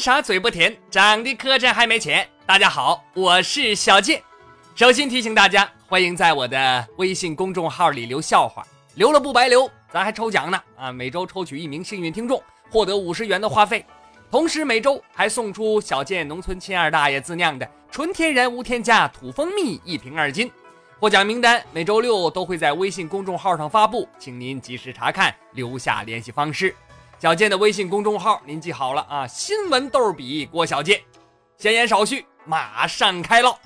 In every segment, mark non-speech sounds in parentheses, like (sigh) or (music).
啥嘴不甜，长得磕碜还没钱。大家好，我是小健。首先提醒大家，欢迎在我的微信公众号里留笑话，留了不白留，咱还抽奖呢啊！每周抽取一名幸运听众，获得五十元的话费，同时每周还送出小健农村亲二大爷自酿的纯天然无添加土蜂蜜一瓶二斤。获奖名单每周六都会在微信公众号上发布，请您及时查看，留下联系方式。小健的微信公众号，您记好了啊！新闻逗比郭小健，闲言少叙，马上开唠。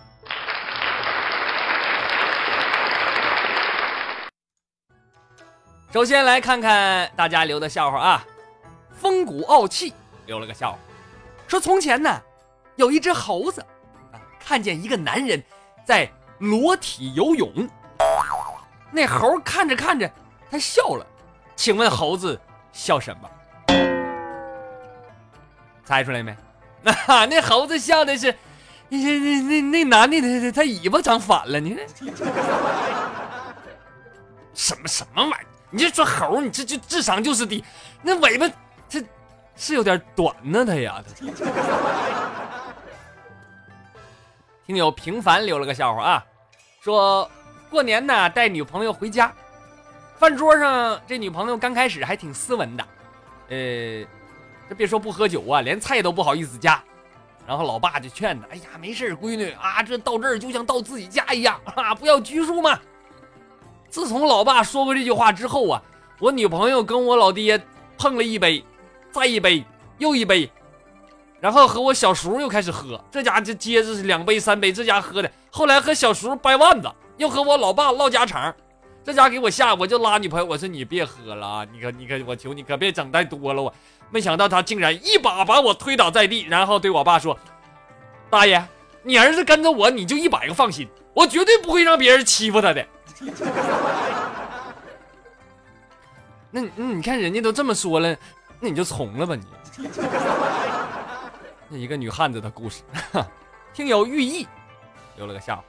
首先来看看大家留的笑话啊，风骨傲气留了个笑话，说从前呢，有一只猴子啊，看见一个男人在裸体游泳，那猴看着看着，他笑了，请问猴子笑什么？猜出来没？那 (laughs) 那猴子笑的是，那那那那男的他他尾巴长反了，你看 (laughs) 什么什么玩意儿？你就说猴，你这就智商就是低，那尾巴这是有点短呢，他呀。(laughs) 听友平凡留了个笑话啊，说过年呢带女朋友回家，饭桌上这女朋友刚开始还挺斯文的，呃。这别说不喝酒啊，连菜都不好意思夹。然后老爸就劝他：“哎呀，没事闺女啊，这到这儿就像到自己家一样啊，不要拘束嘛。”自从老爸说过这句话之后啊，我女朋友跟我老爹碰了一杯，再一杯，又一杯，然后和我小叔又开始喝，这家就接着是两杯三杯，这家喝的。后来和小叔掰腕子，又和我老爸唠家常，这家给我吓，我就拉女朋友，我说你别喝了啊，你可你可我求你可别整太多了我。没想到他竟然一把把我推倒在地，然后对我爸说：“大爷，你儿子跟着我，你就一百个放心，我绝对不会让别人欺负他的。”那那你看人家都这么说了，那你就从了吧你。那一个女汉子的故事，(laughs) 听有寓意，留了个笑，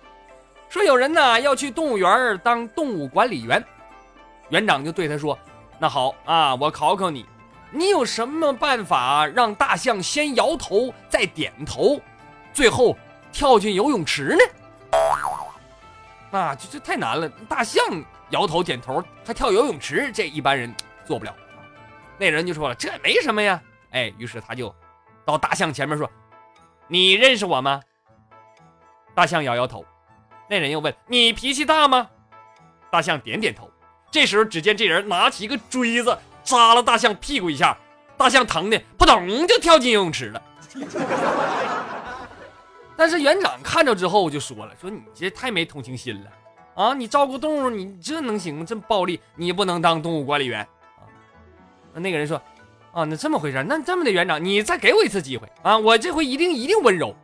说有人呢要去动物园当动物管理员，园长就对他说：“那好啊，我考考你。”你有什么办法让大象先摇头再点头，最后跳进游泳池呢？啊，这这太难了！大象摇头点头，还跳游泳池，这一般人做不了。那人就说了：“这也没什么呀。”哎，于是他就到大象前面说：“你认识我吗？”大象摇摇头。那人又问：“你脾气大吗？”大象点点头。这时候，只见这人拿起一个锥子。扎了大象屁股一下，大象疼的扑通就跳进游泳池了。但是园长看着之后就说了：“说你这太没同情心了啊！你照顾动物，你这能行吗？这么暴力，你不能当动物管理员啊！”那个人说：“啊，那这么回事？那这么的，园长，你再给我一次机会啊！我这回一定一定温柔。”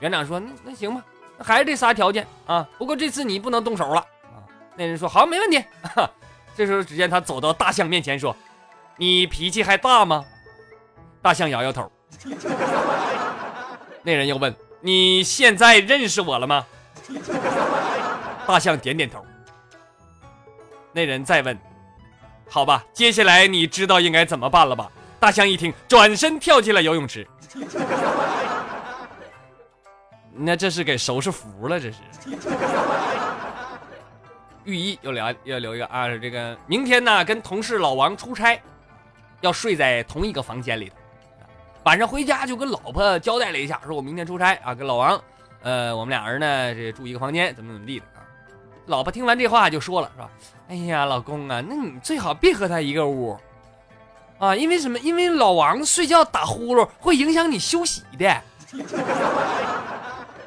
园长说：“那那行吧，还是这仨条件啊。不过这次你不能动手了啊。”那人说：“好，没问题。”这时候，只见他走到大象面前说。你脾气还大吗？大象摇摇头。(laughs) 那人又问：“你现在认识我了吗？” (laughs) 大象点点头。那人再问：“好吧，接下来你知道应该怎么办了吧？”大象一听，转身跳进了游泳池。那这是给收拾服了，这是。(laughs) 寓意又聊又留一个啊，这个明天呢，跟同事老王出差。要睡在同一个房间里头，晚上回家就跟老婆交代了一下，说我明天出差啊，跟老王，呃，我们俩人呢这住一个房间，怎么怎么地的啊。老婆听完这话就说了，是吧？哎呀，老公啊，那你最好别和他一个屋啊，因为什么？因为老王睡觉打呼噜会影响你休息的。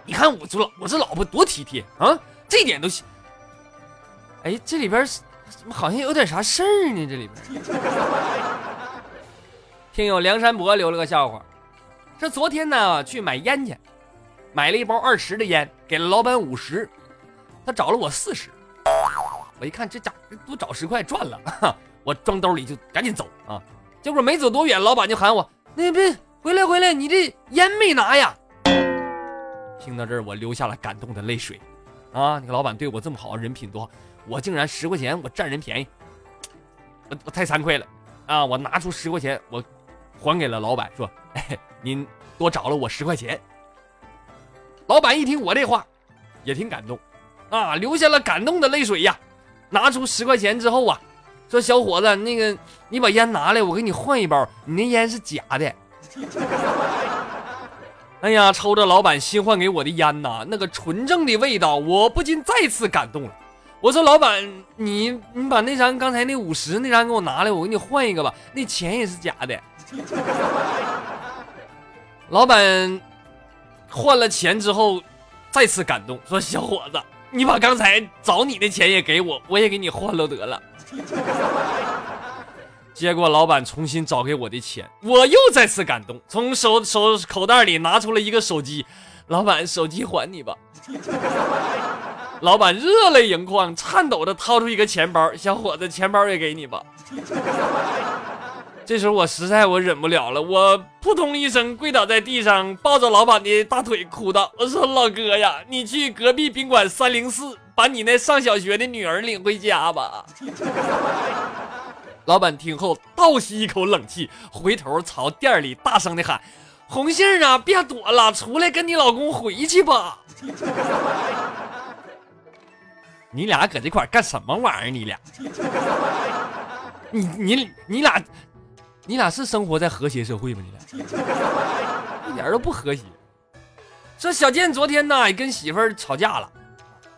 你看我这老我这老婆多体贴啊，这点都行。哎，这里边怎么好像有点啥事儿呢？这里边。(laughs) 听友梁山伯留了个笑话，说昨天呢去买烟去，买了一包二十的烟，给了老板五十，他找了我四十，我一看这家伙多找十块赚了，(laughs) 我装兜里就赶紧走啊，结果没走多远，老板就喊我，那别回来回来，你这烟没拿呀？听到这儿我流下了感动的泪水，啊，那个老板对我这么好，人品多，我竟然十块钱我占人便宜，我我太惭愧了啊，我拿出十块钱我。还给了老板，说：“哎，您多找了我十块钱。”老板一听我这话，也挺感动，啊，流下了感动的泪水呀。拿出十块钱之后啊，说：“小伙子，那个你把烟拿来，我给你换一包。你那烟是假的。”哎呀，抽着老板新换给我的烟呐，那个纯正的味道，我不禁再次感动了。我说：“老板，你你把那张刚才那五十那张给我拿来，我给你换一个吧。那钱也是假的。(laughs) ”老板换了钱之后，再次感动，说：“小伙子。”你把刚才找你的钱也给我，我也给你换了得了。结果老板重新找给我的钱，我又再次感动，从手手口袋里拿出了一个手机。老板，手机还你吧。(laughs) 老板热泪盈眶，颤抖着掏出一个钱包，小伙子，钱包也给你吧。这时候我实在我忍不了了，我扑通一声跪倒在地上，抱着老板的大腿哭道：“我说老哥呀，你去隔壁宾馆三零四，把你那上小学的女儿领回家吧。”老板听后倒吸一口冷气，回头朝店里大声的喊：“红杏啊，别躲了，出来跟你老公回去吧。(laughs) ”你俩搁这块干什么玩意儿？你俩，你你你俩。你俩是生活在和谐社会吗？你俩一点都不和谐。说小健昨天呢跟媳妇儿吵架了，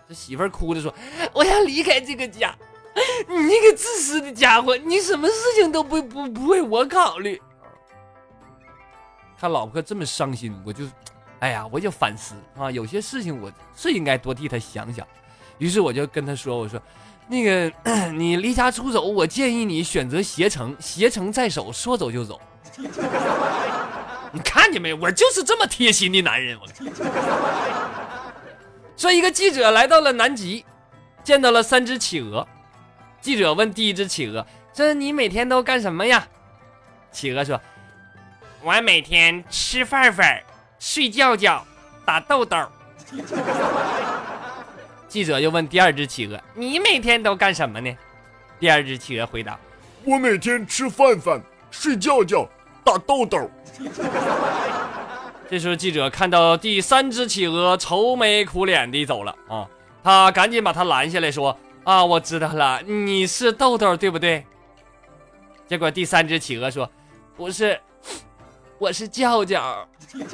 这媳妇儿哭着说：“我要离开这个家，(laughs) 你那个自私的家伙，你什么事情都不不不为我考虑。”他老婆这么伤心，我就，哎呀，我就反思啊，有些事情我是应该多替他想想。于是我就跟他说：“我说。”那个，(coughs) 你离家出走，我建议你选择携程，携程在手，说走就走。你看见没有？我就是这么贴心的男人。我说，一个记者来到了南极，见到了三只企鹅。记者问第一只企鹅：“这你每天都干什么呀？”企鹅说：“我每天吃饭饭，睡觉觉，打豆豆。(laughs) ”记者又问第二只企鹅：“你每天都干什么呢？”第二只企鹅回答：“我每天吃饭饭，睡觉觉，打豆豆。(laughs) ”这时候记者看到第三只企鹅愁眉苦脸地走了啊，他赶紧把他拦下来说：“啊，我知道了，你是豆豆对不对？”结果第三只企鹅说：“不是，我是叫叫。(laughs) ”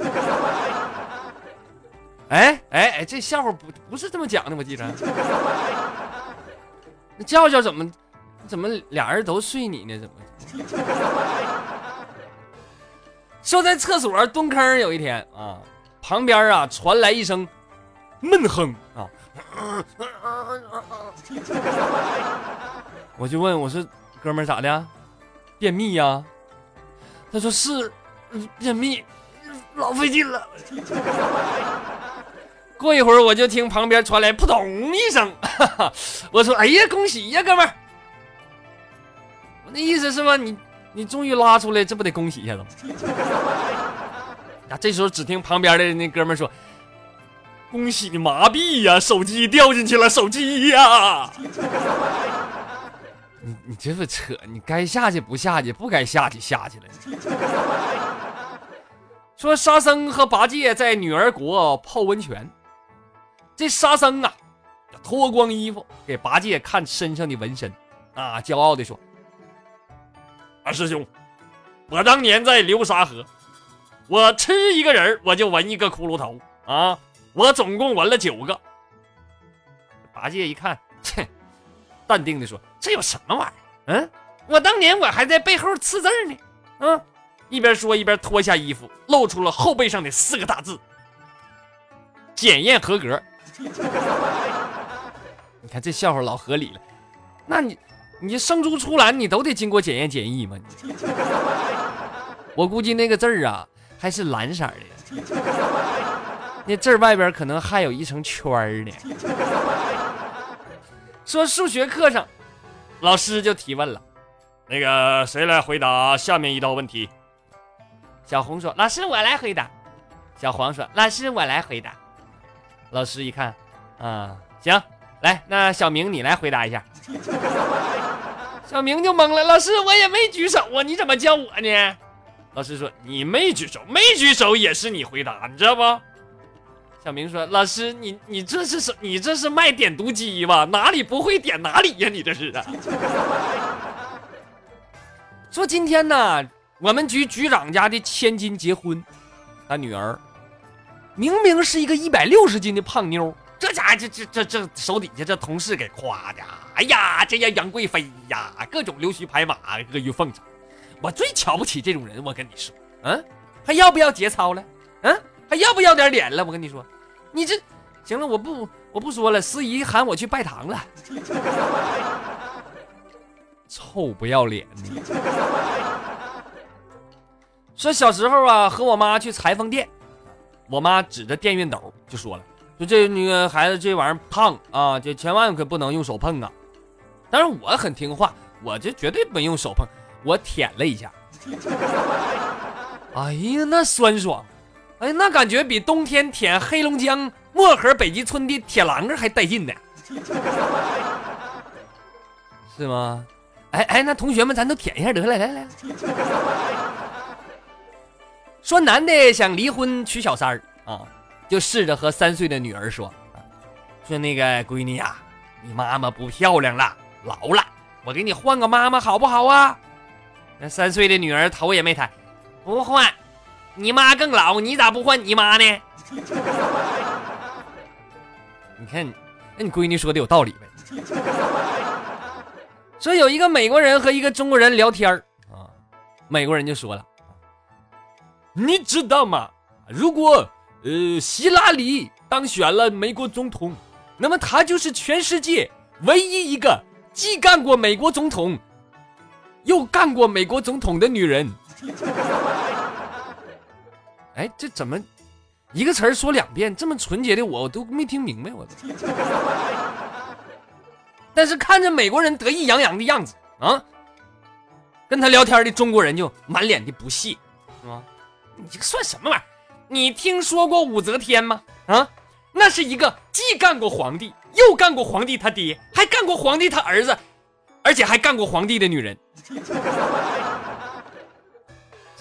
哎哎哎，这笑话不不是这么讲的，我记着。(laughs) 那叫叫怎么怎么俩人都睡你呢？怎么？(laughs) 说在厕所蹲坑，有一天啊，旁边啊传来一声闷哼啊，(laughs) 我就问我说哥们儿咋的？便秘呀？他说是便秘，老费劲了。(laughs) 过一会儿，我就听旁边传来扑通一声，(laughs) 我说：“哎呀，恭喜呀，哥们儿！”我那意思是吧？你你终于拉出来，这不得恭喜一下子吗？啊！这时候只听旁边的那哥们儿说：“恭喜你麻痹呀，手机掉进去了，手机呀！” (laughs) 你你这不扯？你该下去不下去，不该下去下去了。(laughs) 说沙僧和八戒在女儿国泡温泉。这沙僧啊，脱光衣服给八戒看身上的纹身，啊，骄傲的说：“二师兄，我当年在流沙河，我吃一个人我就纹一个骷髅头啊，我总共纹了九个。”八戒一看，(laughs) 切，淡定的说：“这有什么玩意儿？嗯，我当年我还在背后刺字呢。”啊，一边说一边脱下衣服，露出了后背上的四个大字：“检验合格。(laughs) ”你看这笑话老合理了，那你你生猪出栏你都得经过检验检疫吗？(laughs) 我估计那个字儿啊还是蓝色的，那字儿外边可能还有一层圈儿呢。(laughs) 说数学课上，老师就提问了，那个谁来回答下面一道问题？小红说：“老师，我来回答。”小黄说：“老师，我来回答。”老师一看，啊，行，来，那小明你来回答一下。(laughs) 小明就懵了，老师，我也没举手啊，你怎么叫我呢？老师说你没举手，没举手也是你回答，你知道不？小明说老师你你这是什你这是卖点读机吧？哪里不会点哪里呀？你这是的。(laughs) 说今天呢，我们局局长家的千金结婚，他女儿明明是一个一百六十斤的胖妞，这家伙这这这这手底下这同事给夸的，哎呀，这叫杨贵妃呀，各种溜须拍马，阿谀奉承。我最瞧不起这种人，我跟你说，嗯，还要不要节操了？嗯，还要不要点脸了？我跟你说，你这行了，我不我不说了，司仪喊我去拜堂了。(laughs) 臭不要脸的！说小时候啊，和我妈去裁缝店，我妈指着电熨斗就说了：“说这那个孩子这玩意儿烫啊，这千万可不能用手碰啊。”但是我很听话，我这绝对没用手碰，我舔了一下。(laughs) 哎呀，那酸爽！哎，那感觉比冬天舔黑龙江漠河北极村的铁榔子还带劲呢，是吗？哎哎，那同学们，咱都舔一下得了，来来来。说男的想离婚娶小三儿啊，就试着和三岁的女儿说，说那个闺女呀，你妈妈不漂亮了，老了，我给你换个妈妈好不好啊？那三岁的女儿头也没抬，不换，你妈更老，你咋不换你妈呢？(laughs) 你看，那你闺女说的有道理呗。(laughs) 说有一个美国人和一个中国人聊天啊，美国人就说了：“你知道吗？如果呃希拉里当选了美国总统，那么她就是全世界唯一一个既干过美国总统又干过美国总统的女人。”哎，这怎么一个词儿说两遍？这么纯洁的我，我都没听明白，我都。但是看着美国人得意洋洋的样子啊，跟他聊天的中国人就满脸的不屑，是吗？你这算什么玩意儿？你听说过武则天吗？啊，那是一个既干过皇帝，又干过皇帝他爹，还干过皇帝他儿子，而且还干过皇帝的女人。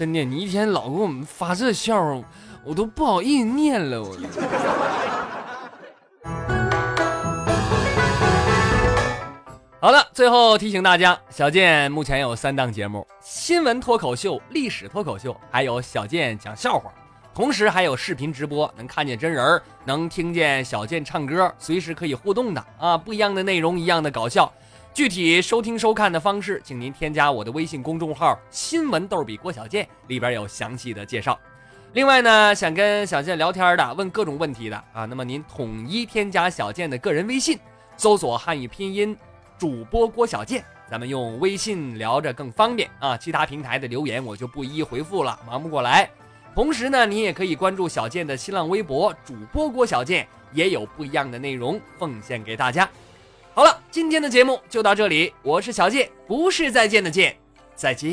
真的，你一天老给我们发这笑话，我都不好意思念了，我。好了，最后提醒大家，小健目前有三档节目：新闻脱口秀、历史脱口秀，还有小健讲笑话。同时还有视频直播，能看见真人，能听见小健唱歌，随时可以互动的啊！不一样的内容，一样的搞笑。具体收听收看的方式，请您添加我的微信公众号“新闻逗比郭小健”，里边有详细的介绍。另外呢，想跟小健聊天的，问各种问题的啊，那么您统一添加小健的个人微信，搜索汉语拼音。主播郭小健，咱们用微信聊着更方便啊！其他平台的留言我就不一一回复了，忙不过来。同时呢，你也可以关注小健的新浪微博，主播郭小健也有不一样的内容奉献给大家。好了，今天的节目就到这里，我是小健，不是再见的见，再见。